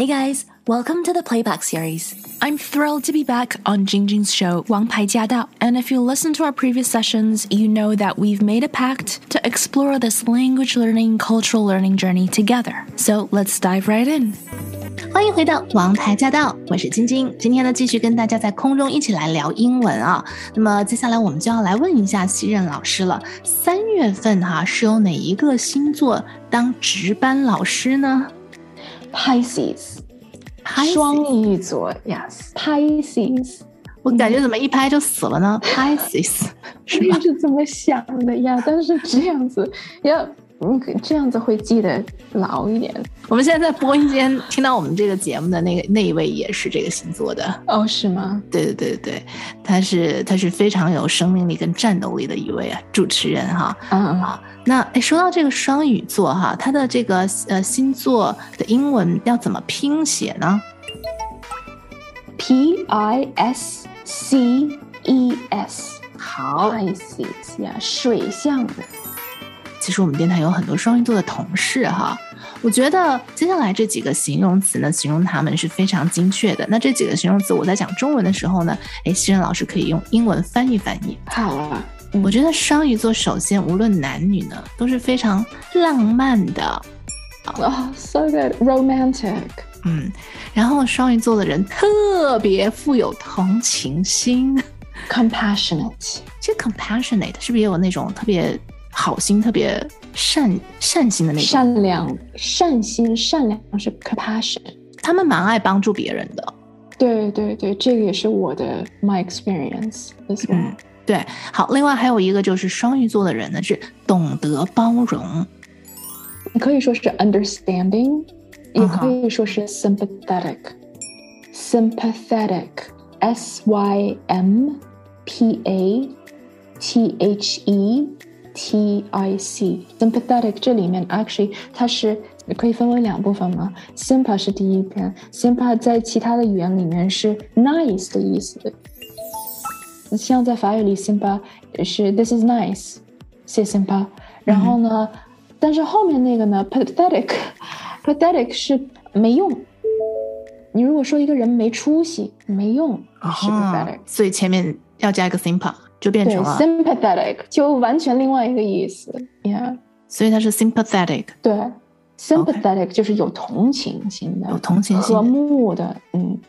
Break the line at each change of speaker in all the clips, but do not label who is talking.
Hey guys, welcome to the playback series. I'm thrilled to be back on Jingjing's show, Wang Pai Jia Dao. And if you listen to our previous sessions, you know that we've made a pact to explore this language learning, cultural learning journey together. So let's dive right in.
欢迎回到王牌驾到，我是晶晶。今天呢，继续跟大家在空中一起来聊英文啊。那么接下来我们就要来问一下西任老师了。三月份哈是由哪一个星座当值班老师呢？ Pisces，Pisces
双鱼座，Yes，Pisces，
我感觉怎么一拍就死了呢？Pisces 是吧？
是这么想的呀？但是这样子要，嗯，这样子会记得牢一点。
我们现在在播音间听到我们这个节目的那个那一位也是这个星座的。
哦，是吗？
对对对对对，他是他是非常有生命力跟战斗力的一位啊主持人哈。
嗯，
好，那哎，说到这个双鱼座哈，他的这个呃星座的英文要怎么拼写呢
？P I S C E S，
好
，Pisces 呀，水象的。
其实我们电台有很多双鱼座的同事哈，我觉得接下来这几个形容词呢，形容他们是非常精确的。那这几个形容词我在讲中文的时候呢，哎，西任老师可以用英文翻译翻译。
好啊，
我觉得双鱼座首先无论男女呢，都是非常浪漫的，
哦，so good，romantic。
嗯，然后双鱼座的人特别富有同情心。
compassionate，
其实 compassionate 是不是也有那种特别好心、特别善善心的那种？
善良、善心、善良是 compassion。
他们蛮爱帮助别人的。
对对对，这个也是我的 my experience as well。
嗯，对。好，另外还有一个就是双鱼座的人呢是懂得包容。
你可以说是 understanding，也可以说是 sympathetic。sympathetic，s y m p a t h e t i c。sympathetic 这里面 actually 它是可以分为两部分嘛，sympa 是第一篇，sympa 在其他的语言里面是 nice 的意思。像在法语里，sympa 是 this is nice，谢 sympa。然后呢，但是后面那个呢，pathetic，pathetic 是没用。你如果说一个人没出息、没用，是 pathetic。
所以前面要加一个 simpa，就变成了
，，sympathetic 就完全另外一个意思。Yeah，
所以它是 sympathetic。
对，sympathetic 就是有同情心的、
有同情心的
和睦的。嗯，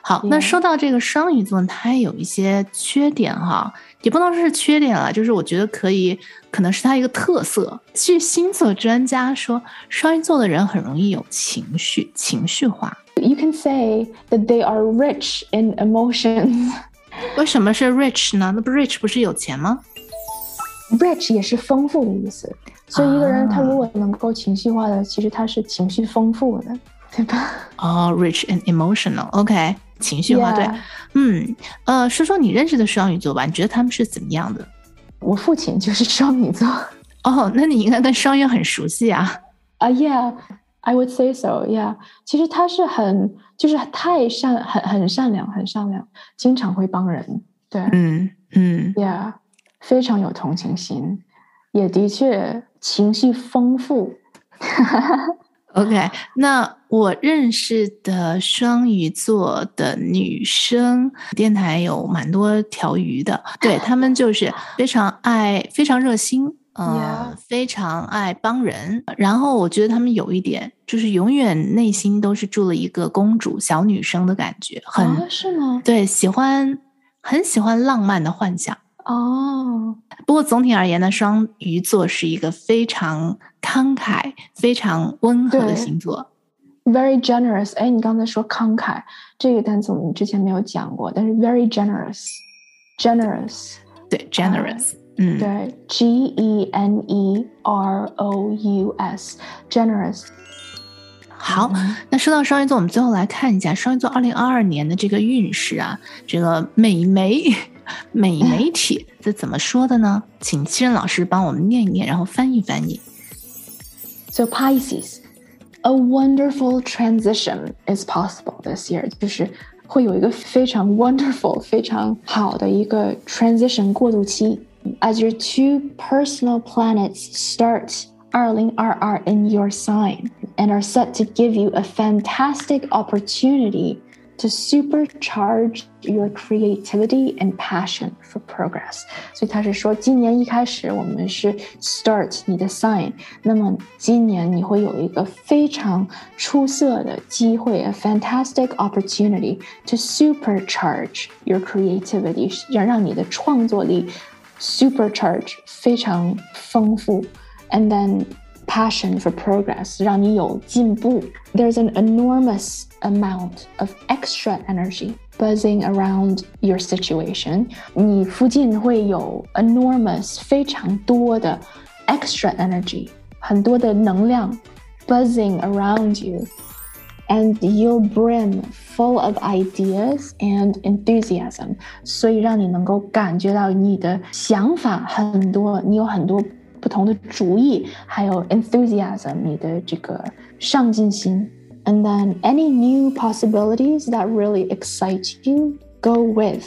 好，那说到这个双鱼座，它有一些缺点哈，也不能说是缺点了，就是我觉得可以，可能是它一个特色。据星座专家说，双鱼座的人很容易有情绪，情绪化。
You can say that they are rich in emotions.
为什么是 rich 呢？那不 rich 不是有钱吗
？rich 也是丰富的意思，所以一个人他
啊
如果能够情绪化的，其实他是情绪丰富的，对吧？
哦、r i c h and emotional，OK，、情绪化
Yeah
对，嗯，呃，说说你认识的双鱼座吧，你觉得他们是怎么样的？
我父亲就是双鱼座
哦，那你应该跟双鱼很熟悉啊。
啊、yeah，I would say so，yeah。其实他是很，就是太善，很很善良，很善良，经常会帮人，对、
嗯嗯
，y e a h 非常有同情心，也的确情绪丰富。
OK，那我认识的双鱼座的女生，电台有蛮多条鱼的，对他们就是非常爱、非常热心，呃
Yeah
非常爱帮人。然后我觉得他们有一点，就是永远内心都是住了一个公主、小女生的感觉，很、
啊，是吗？
对，喜欢很喜欢浪漫的幻想。
哦，
不过总体而言呢，双鱼座是一个非常慷慨、非常温和的星座。
very generous。哎，你刚才说慷慨这个单词，我们之前没有讲过，但是 very generous，generous，
对，generous，、嗯，
对，G E N E R O U S，generous。
好，那说到双鱼座，我们最后来看一下双鱼座二零二二年的这个运势啊，这个美媒美媒体这怎么说的呢？请七任老师帮我们念一念，然后翻译翻译。
So Pisces, a wonderful transition is possible this year，就是会有一个非常 wonderful、非常好的一个 transition 过渡期。As your two personal planets start 二零二二 in your sign， and are set to give you a fantastic opportunity to supercharge your creativity and passion for progress。所以他是说，今年一开始我们是 start 你的 sign，那么今年你会有一个非常出色的机会，a fantastic opportunity to supercharge your creativity，要让你的创作力 supercharge 非常丰富，and then passion for progress，让你有进步。There's an enormous amount of extra energy buzzing around your situation. 你附近会有 enormous 非常多的 extra energy，很多的能量 buzzing around you. And your brim full of ideas and enthusiasm，所以让你能够感觉到你的想法很多，你有很多不同的主意，还有 enthusiasm，你的这个上进心。And then any new possibilities that really excite you, go with.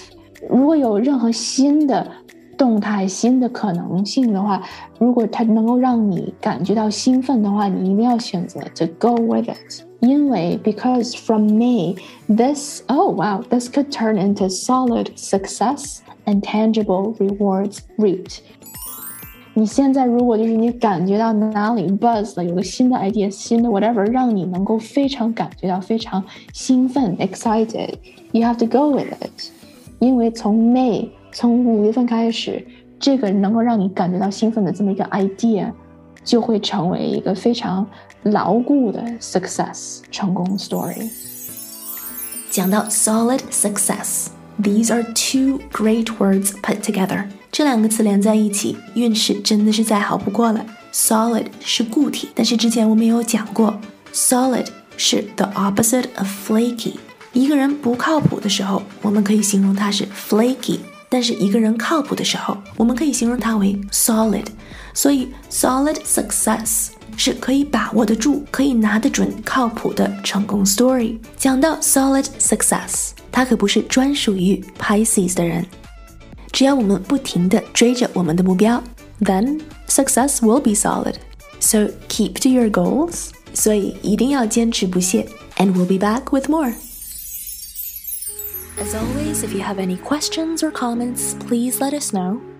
如果有任何新的动态、新的可能性的话，如果它能够让你感觉到兴奋的话，你一定要选择 to go with it。 因为 because from May, this oh wow, this could turn into solid success and tangible rewards reaped. 你现在如果就是你感觉到哪里 buzz 了，有个新的 idea，新的 whatever，让你能够非常感觉到非常兴奋 excited，you have to go with it。因为从 May 从五月份开始，这个能够让你感觉到兴奋的这么一个 idea， 就会成为一个非常牢固的 success 成功 story。
讲到 solid success，these are two great words put together。这两个词连在一起，运势真的是再好不过了。Solid 是固体，但是之前我们也有讲过，solid 是 the opposite of flaky。一个人不靠谱的时候，我们可以形容他是 flaky；但是一个人靠谱的时候，我们可以形容他为 solid。 所以 solid success 是可以把握得住、可以拿得准、靠谱的成功 story。讲到 solid success，它可不是专属于 Pisces 的人。只要我们不停地追着我们的目标，then success will be solid. So keep to your goals. 所以一定要坚持不懈，and we'll be back with more. As always, if you have any questions or comments, please let us know.